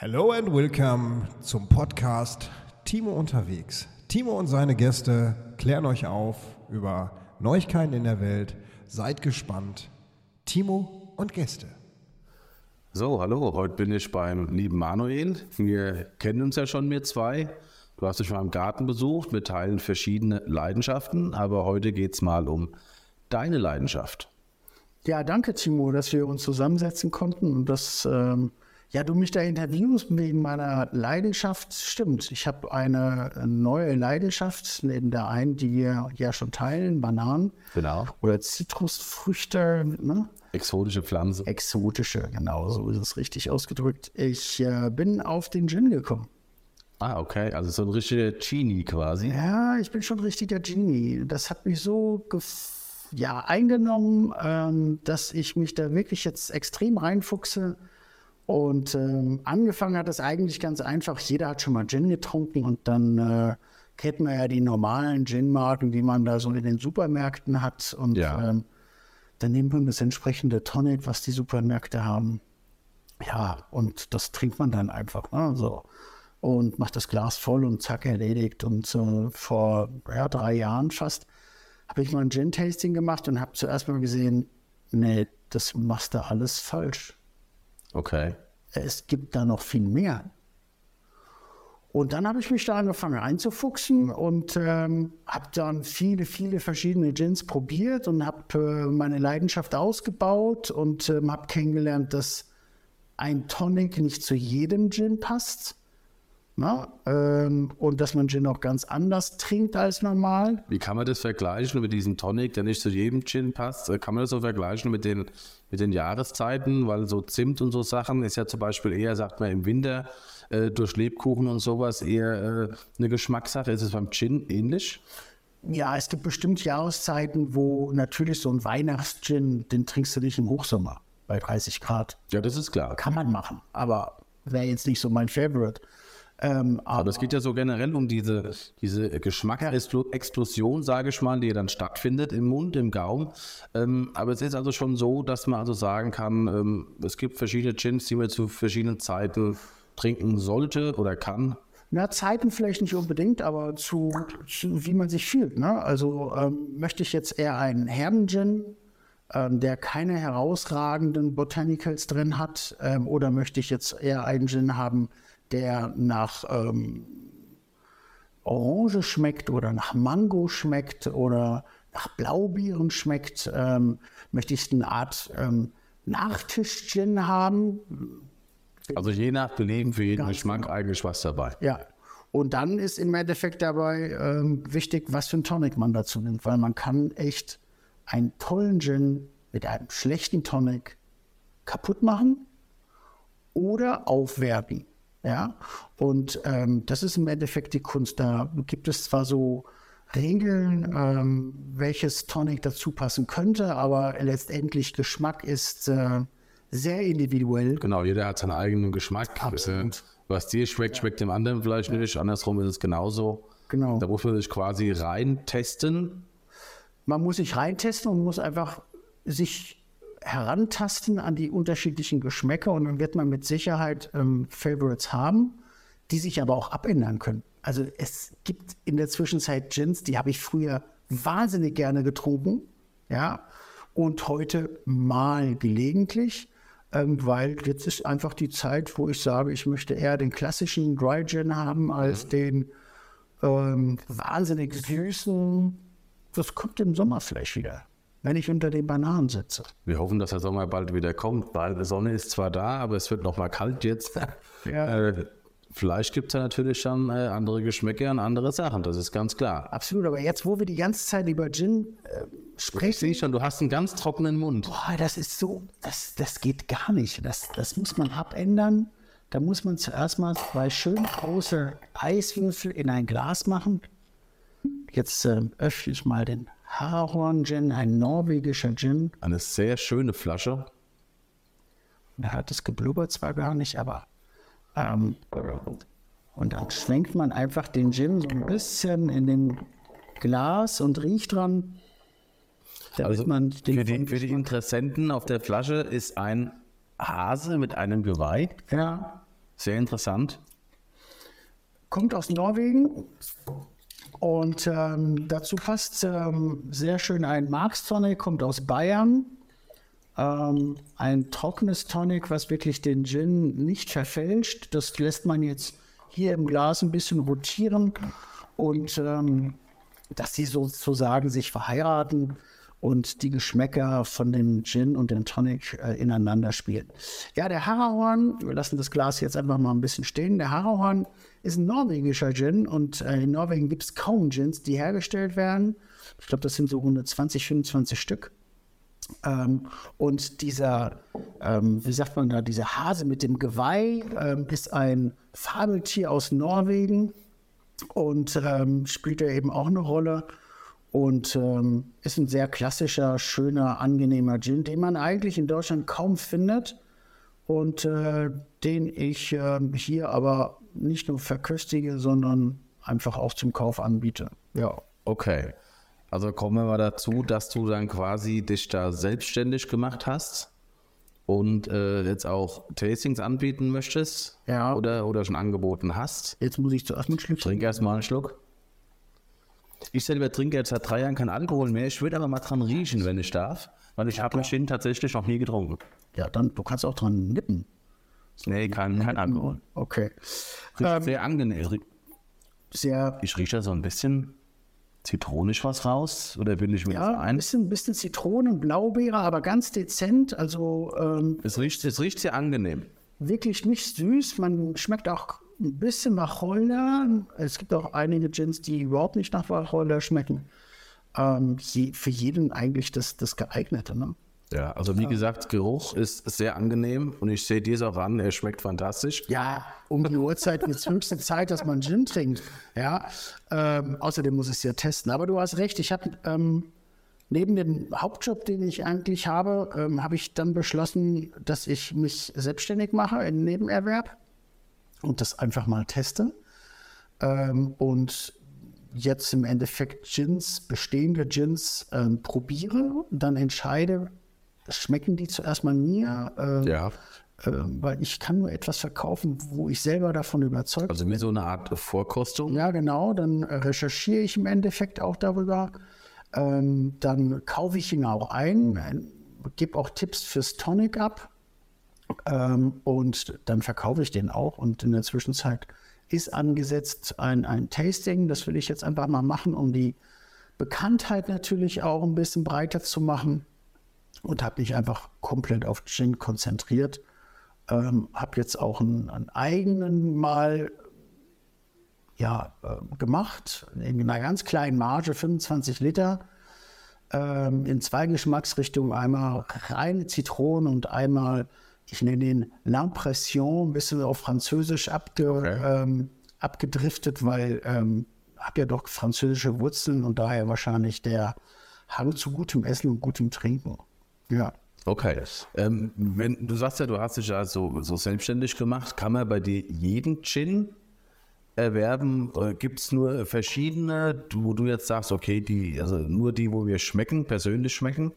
Hello and welcome zum Podcast Timo unterwegs. Timo und seine Gäste klären euch auf über Neuigkeiten in der Welt. Seid gespannt. Timo und Gäste. So, hallo, heute bin ich beim lieben Manuel. Wir kennen uns ja schon, wir zwei. Du hast dich mal im Garten besucht, wir teilen verschiedene Leidenschaften, aber heute geht es mal um deine Leidenschaft. Ja, danke, Timo, dass wir uns zusammensetzen konnten und dass ähm, ja, du mich da interviewst wegen meiner Leidenschaft. Stimmt, ich habe eine neue Leidenschaft, neben der einen, die wir ja schon teilen, Bananen. Genau. Oder Zitrusfrüchte, ne? Exotische Pflanze. Exotische, genau, so ist es richtig ausgedrückt. Ich äh, bin auf den Gin gekommen. Ah, okay, also so ein richtiger Genie quasi. Ja, ich bin schon ein richtiger Genie. Das hat mich so ja, eingenommen, ähm, dass ich mich da wirklich jetzt extrem reinfuchse. Und ähm, angefangen hat es eigentlich ganz einfach. Jeder hat schon mal Gin getrunken und dann äh, kennt man ja die normalen Gin-Marken, die man da so in den Supermärkten hat. Und Ja. ähm, dann nimmt man das entsprechende Tonic, was die Supermärkte haben. Ja, und das trinkt man dann einfach. Ne? So. Und macht das Glas voll und zack, erledigt. Und äh, vor ja, drei Jahren fast habe ich mal ein Gin-Tasting gemacht und habe zuerst mal gesehen, nee, das machst du alles falsch. Okay. Es gibt da noch viel mehr. Und dann habe ich mich da angefangen einzufuchsen und ähm, habe dann viele, viele verschiedene Gins probiert und habe äh, meine Leidenschaft ausgebaut und ähm, habe kennengelernt, dass ein Tonic nicht zu jedem Gin passt. Na? Ähm, und dass man Gin auch ganz anders trinkt als normal. Wie kann man das vergleichen mit diesem Tonic, der nicht zu jedem Gin passt? Äh, Kann man das so vergleichen mit den, mit den Jahreszeiten? Weil so Zimt und so Sachen ist ja zum Beispiel eher, sagt man, im Winter äh, durch Lebkuchen und sowas eher äh, eine Geschmackssache. Ist es beim Gin ähnlich? Ja, es gibt bestimmt Jahreszeiten, wo natürlich so ein Weihnachtsgin, den trinkst du nicht im Hochsommer bei 30 Grad. Ja, das ist klar. Kann man machen, aber wäre jetzt nicht so mein Favorite. Ähm, Aber aber es geht ja so generell um diese, diese Geschmacksexplosion, sage ich mal, die dann stattfindet im Mund, im Gaumen. Ähm, aber es ist also schon so, dass man also sagen kann, ähm, es gibt verschiedene Gins, die man zu verschiedenen Zeiten trinken sollte oder kann. na, Zeiten vielleicht nicht unbedingt, aber zu, zu wie man sich fühlt. Ne? Also ähm, möchte ich jetzt eher einen herben Gin, ähm, der keine herausragenden Botanicals drin hat, ähm, oder möchte ich jetzt eher einen Gin haben, der nach ähm, Orange schmeckt oder nach Mango schmeckt oder nach Blaubeeren schmeckt, ähm, möchte ich eine Art ähm, Nachtisch-Gin haben. Also je nach Belieben für jeden Ganz Geschmack eigentlich was dabei. Ja. Und dann ist im Endeffekt dabei ähm, wichtig, was für ein Tonic man dazu nimmt, weil man kann echt einen tollen Gin mit einem schlechten Tonic kaputt machen oder aufwerten. Ja, und ähm, das ist im Endeffekt die Kunst. Da gibt es zwar so Regeln, ähm, welches Tonic dazu passen könnte, aber letztendlich Geschmack ist äh, sehr individuell. Genau, jeder hat seinen eigenen Geschmack. Absolut. Äh, was dir schmeckt, schmeckt dem anderen vielleicht nicht. Andersrum ist es genauso. Genau. Da muss man sich quasi rein testen. man muss sich reintesten und muss einfach sich herantasten an die unterschiedlichen Geschmäcker und dann wird man mit Sicherheit ähm, Favorites haben, die sich aber auch abändern können. Also es gibt in der Zwischenzeit Gins, die habe ich früher wahnsinnig gerne getrunken, ja, und heute mal gelegentlich, ähm, weil jetzt ist einfach die Zeit, wo ich sage, ich möchte eher den klassischen Dry Gin haben als den ähm, wahnsinnig süßen. Das kommt im Sommer vielleicht wieder, wenn ich unter den Bananen sitze. Wir hoffen, dass der Sommer bald wieder kommt, weil die Sonne ist zwar da, aber es wird noch mal kalt jetzt. Ja. Äh, vielleicht gibt es ja natürlich schon äh, andere Geschmäcker und andere Sachen, das ist ganz klar. Absolut, aber jetzt, wo wir die ganze Zeit über Gin äh, Ich sprechen, sehe schon, du hast einen ganz trockenen Mund. boah, das ist so, das, das geht gar nicht. Das, das muss man abändern. Da muss man zuerst mal zwei schön große Eiswürfel in ein Glas machen. Jetzt ähm, öffne ich mal den Harhorn Gin, ein norwegischer Gin. Eine sehr schöne Flasche. Er hat es geblubbert zwar gar nicht, aber ähm, und dann schwenkt man einfach den Gin so ein bisschen in den Glas und riecht dran. damit Also man für die, für die Interessenten auf der Flasche ist ein Hase mit einem Geweih. ja, Sehr interessant. Kommt aus Norwegen und ähm, dazu passt ähm, sehr schön ein Marks Tonic, kommt aus Bayern. Ähm, ein trockenes Tonic, was wirklich den Gin nicht verfälscht. Das lässt man jetzt hier im Glas ein bisschen rotieren und ähm, dass sie sozusagen sich verheiraten und die Geschmäcker von dem Gin und dem Tonic äh, ineinander spielen. Ja, der Harrahorn, wir lassen das Glas jetzt einfach mal ein bisschen stehen. Der Harrahorn ist ein norwegischer Gin und äh, in Norwegen gibt es kaum Gins, die hergestellt werden. Ich glaube, das sind so 120, 25 Stück. Ähm, und dieser, ähm, wie sagt man da, dieser Hase mit dem Geweih ähm, ist ein Fabeltier aus Norwegen und ähm, spielt er eben auch eine Rolle und ähm, ist ein sehr klassischer, schöner, angenehmer Gin, den man eigentlich in Deutschland kaum findet und äh, den ich äh, hier aber nicht nur verköstige, sondern einfach auch zum Kauf anbiete. Ja. Okay. Also kommen wir mal dazu, dass du dann quasi dich da selbstständig gemacht hast und äh, jetzt auch Tastings anbieten möchtest. Ja. Oder, oder schon angeboten hast. Jetzt muss ich zuerst einen Schluck. Trink erst mal einen Schluck. Ich selber trinke jetzt seit drei Jahren keinen Alkohol mehr. Ich würde aber mal dran riechen, wenn ich darf. Weil ich habe Gin tatsächlich noch nie getrunken. Ja, dann, du kannst auch dran nippen. Nee, kein, kein Alkohol. Okay. Riecht Ähm, sehr angenehm. Sehr, Ich rieche da so ein bisschen zitronisch was raus. Oder bin ich mir ja, das ein ein? bisschen, bisschen Zitronen, Blaubeere, aber ganz dezent. Also ähm, Es riecht, es riecht sehr angenehm. wirklich nicht süß. Man schmeckt auch ein bisschen Wacholder. Es gibt auch einige Gins, die überhaupt nicht nach Wacholder schmecken. Ähm, je, für jeden eigentlich das, das geeignete. Ne? Ja, also wie gesagt, Geruch ist sehr angenehm und ich sehe dir es auch an, er schmeckt fantastisch. Ja, um die Uhrzeit ist höchste Zeit, dass man Gin trinkt. Ja, ähm, außerdem muss ich es ja testen. Aber du hast recht, ich habe ähm, neben dem Hauptjob, den ich eigentlich habe, ähm, habe ich dann beschlossen, dass ich mich selbstständig mache in Nebenerwerb und das einfach mal teste. Ähm, und jetzt im Endeffekt Gins, bestehende Gins ähm, probiere, dann entscheide, schmecken die zuerst mal mir, ähm, Ja. äh, weil ich kann nur etwas verkaufen, wo ich selber davon überzeugt Also wie so eine Art Vorkostung. ja, genau. Dann äh, recherchiere ich im Endeffekt auch darüber. Ähm, dann kaufe ich ihn auch ein, äh, gebe auch Tipps fürs Tonic ab. Ähm, und dann verkaufe ich den auch. Und in der Zwischenzeit ist angesetzt ein, ein Tasting. Das will ich jetzt einfach mal machen, um die Bekanntheit natürlich auch ein bisschen breiter zu machen. Und habe mich einfach komplett auf Gin konzentriert. Ähm, habe jetzt auch einen, einen eigenen mal ja, äh, gemacht, in einer ganz kleinen Marge, 25 Liter, ähm, in zwei Geschmacksrichtungen, einmal reine Zitrone und einmal, ich nenne ihn L'Impression, ein bisschen auf Französisch abge, Okay. ähm, abgedriftet, weil ähm, habe ja doch französische Wurzeln und daher wahrscheinlich der Hang zu gutem Essen und gutem Trinken. Ja. Okay. Ähm, wenn, du sagst ja, du hast dich ja so, so selbstständig gemacht. Kann man bei dir jeden Gin erwerben? Gibt es nur verschiedene, wo du jetzt sagst, okay, die, also nur die, wo wir schmecken, persönlich schmecken?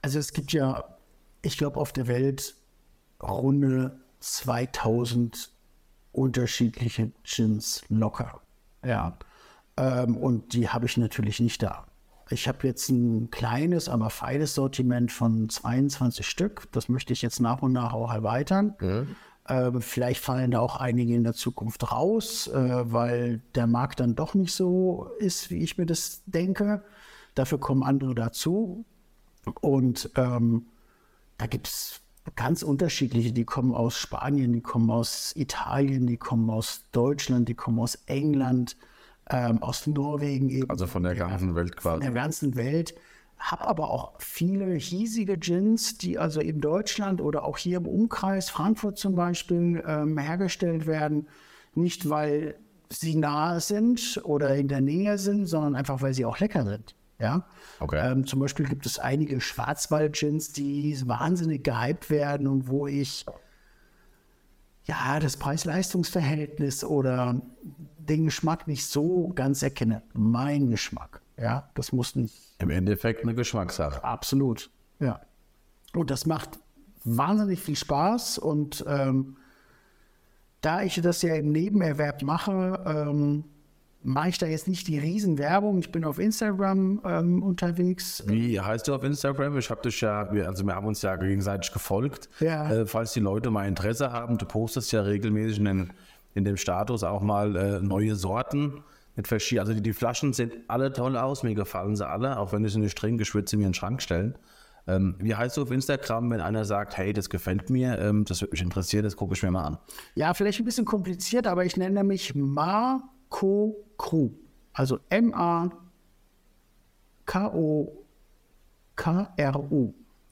Also es gibt ja, ich glaube, auf der Welt runde 2000 unterschiedliche Gins locker. Ja. Ähm, und die habe ich natürlich nicht da. Ich habe jetzt ein kleines, aber feines Sortiment von 22 Stück. Das möchte ich jetzt nach und nach auch erweitern. Ähm, vielleicht fallen da auch einige in der Zukunft raus, äh, weil der Markt dann doch nicht so ist, wie ich mir das denke. Dafür kommen andere dazu. Und ähm, da gibt es ganz unterschiedliche, die kommen aus Spanien, die kommen aus Italien, die kommen aus Deutschland, die kommen aus England, ähm, aus Norwegen eben. Also von der ganzen Welt Von der quasi. ganzen Welt. Habe aber auch viele hiesige Gins, die also in Deutschland oder auch hier im Umkreis, Frankfurt zum Beispiel, ähm, hergestellt werden. Nicht, weil sie nahe sind oder in der Nähe sind, sondern einfach, weil sie auch lecker sind. Ja? Okay. Ähm, zum Beispiel gibt es einige Schwarzwald-Gins, die wahnsinnig gehypt werden und wo ich ja das Preis-Leistungs-Verhältnis oder den Geschmack nicht so ganz erkenne. Mein Geschmack. Ja, das muss nicht Im Endeffekt eine Geschmackssache. Absolut, ja. Und das macht wahnsinnig viel Spaß und ähm, da ich das ja im Nebenerwerb mache, ähm, mache ich da jetzt nicht die Riesenwerbung. Ich bin auf Instagram ähm, unterwegs. Wie heißt du auf Instagram? Ich habe dich ja, wir- also wir haben uns ja gegenseitig gefolgt. Ja. Äh, falls die Leute mal Interesse haben, du postest ja regelmäßig in, den, in dem Status auch mal äh, neue Sorten. Mit also die, die Flaschen sehen alle toll aus, mir gefallen sie alle, auch wenn ich sie nicht trinke, ich würde sie mir in den Schrank stellen. Ähm, wie heißt du auf Instagram, wenn einer sagt, hey, das gefällt mir, ähm, das würde mich interessieren, das gucke ich mir mal an. Ja, vielleicht ein bisschen kompliziert, aber ich nenne mich Marco Also M-A-K-O-K-R-U.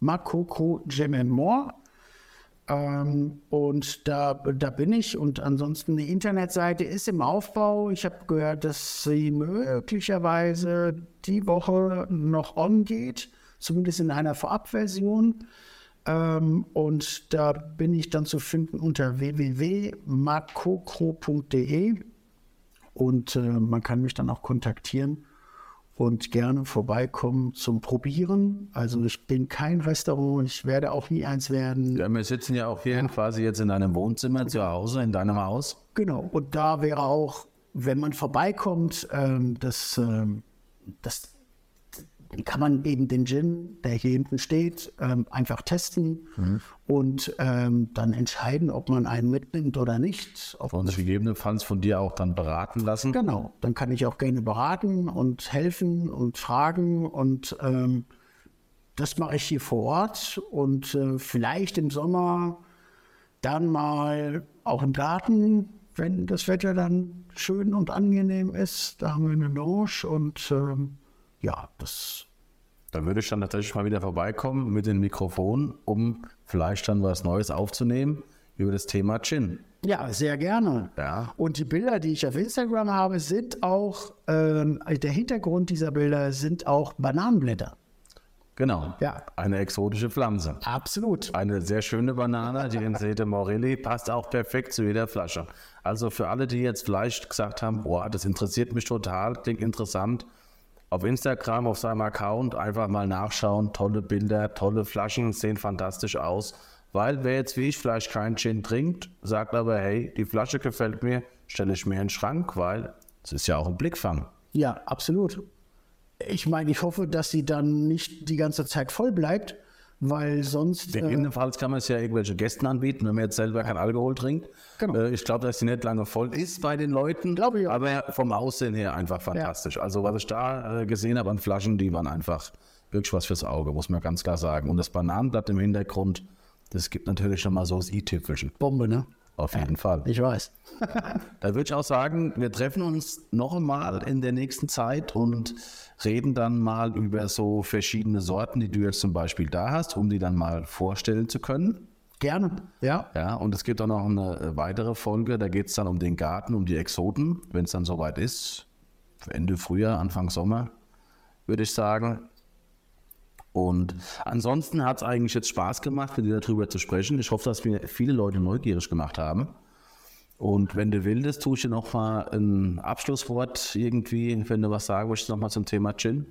Marco Kru Jim Moore. Ähm, und da, da bin ich. Und ansonsten die Internetseite ist im Aufbau. Ich habe gehört, dass sie möglicherweise die Woche noch on geht, zumindest in einer Vorabversion. Ähm, und da bin ich dann zu finden unter www.makokro.de und äh, man kann mich dann auch kontaktieren und gerne vorbeikommen zum Probieren. Also ich bin kein Restaurant, ich werde auch nie eins werden. Ja, wir sitzen ja auch hier quasi jetzt in deinem Wohnzimmer zu Hause, in deinem Haus. Genau. Und da wäre auch, wenn man vorbeikommt, ähm, das, ähm, das kann man eben den Gin, der hier hinten steht, ähm, einfach testen und ähm, dann entscheiden, ob man einen mitnimmt oder nicht. Ob Und gegebenenfalls von dir auch dann beraten lassen. Genau, dann kann ich auch gerne beraten und helfen und fragen und ähm, das mache ich hier vor Ort und äh, vielleicht im Sommer dann mal auch im Garten, wenn das Wetter dann schön und angenehm ist. Da haben wir eine Lounge und ähm, ja, das Da würde ich dann tatsächlich mal wieder vorbeikommen mit dem Mikrofon, um vielleicht dann was Neues aufzunehmen über das Thema Gin. Ja, sehr gerne. Ja. Und die Bilder, die ich auf Instagram habe, sind auch, ähm, der Hintergrund dieser Bilder sind auch Bananenblätter. Genau. Ja. Eine exotische Pflanze. Absolut. Eine sehr schöne Banane, die Insete Morelli, passt auch perfekt zu jeder Flasche. Also für alle, die jetzt vielleicht gesagt haben, boah, das interessiert mich total, klingt interessant, auf Instagram, auf seinem Account einfach mal nachschauen. Tolle Bilder, tolle Flaschen, sehen fantastisch aus. Weil wer jetzt wie ich vielleicht keinen Gin trinkt, sagt aber, hey, die Flasche gefällt mir, stelle ich mir in den Schrank, weil es ist ja auch ein Blickfang. Ja, absolut. Ich meine, ich hoffe, dass sie dann nicht die ganze Zeit voll bleibt, weil sonst. Äh, Gegebenenfalls kann man es ja irgendwelche Gästen anbieten, wenn man jetzt selber kein Alkohol trinkt. Genau. Äh, ich glaube, dass sie nicht lange voll ist bei den Leuten. Glaube ich auch. Aber vom Aussehen her einfach fantastisch. Also was ich da äh, gesehen habe an Flaschen, die waren einfach wirklich was fürs Auge, muss man ganz klar sagen. Und das Bananenblatt im Hintergrund, das gibt natürlich schon mal so das i-Tüpfelchen. Bombe, ne? Auf jeden Fall. Ich weiß. Da würde ich auch sagen, wir treffen uns noch einmal in der nächsten Zeit und reden dann mal über so verschiedene Sorten, die du jetzt zum Beispiel da hast, um die dann mal vorstellen zu können. Gerne. Ja. Ja, und es gibt auch noch eine weitere Folge, da geht es dann um den Garten, um die Exoten, wenn es dann soweit ist. Ende Frühjahr, Anfang Sommer, würde ich sagen. Und ansonsten hat es eigentlich jetzt Spaß gemacht, mit dir darüber zu sprechen. Ich hoffe, dass wir viele Leute neugierig gemacht haben. Und wenn du willst, tue ich dir noch mal ein Abschlusswort irgendwie, wenn du was sagen möchtest, noch mal zum Thema Gin.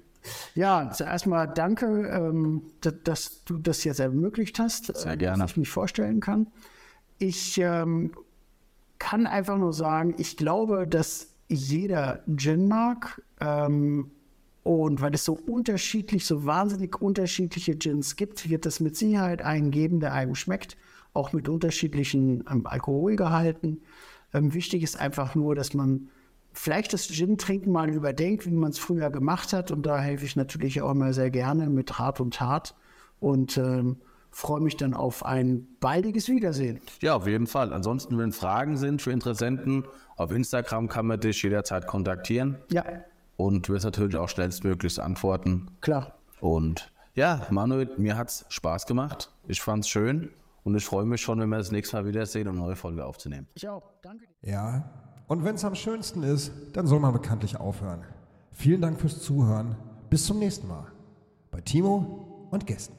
Ja, zuerst mal danke, ähm, da- dass du das jetzt ermöglicht hast. Sehr äh, gerne. Dass ich mich vorstellen kann. Ich ähm, kann einfach nur sagen, ich glaube, dass jeder Gin mag. Ähm, und weil es so unterschiedlich, so wahnsinnig unterschiedliche Gins gibt, wird es mit Sicherheit einen geben, der einem schmeckt, auch mit unterschiedlichen ähm, Alkoholgehalten. Ähm, wichtig ist einfach nur, dass man vielleicht das Gin-Trinken mal überdenkt, wie man es früher gemacht hat. Und da helfe ich natürlich auch immer sehr gerne mit Rat und Tat und ähm, freue mich dann auf ein baldiges Wiedersehen. Ja, auf jeden Fall. Ansonsten, wenn Fragen sind für Interessenten, auf Instagram kann man dich jederzeit kontaktieren. Ja, Und du wirst natürlich auch schnellstmöglichst antworten. klar. Und ja, Manuel, mir hat es Spaß gemacht. Ich fand es schön. Und ich freue mich schon, wenn wir das nächste Mal wiedersehen, um eine neue Folge aufzunehmen. Ich auch. Danke dir. Ja, und wenn es am schönsten ist, dann soll man bekanntlich aufhören. Vielen Dank fürs Zuhören. Bis zum nächsten Mal bei Timo und Gästen.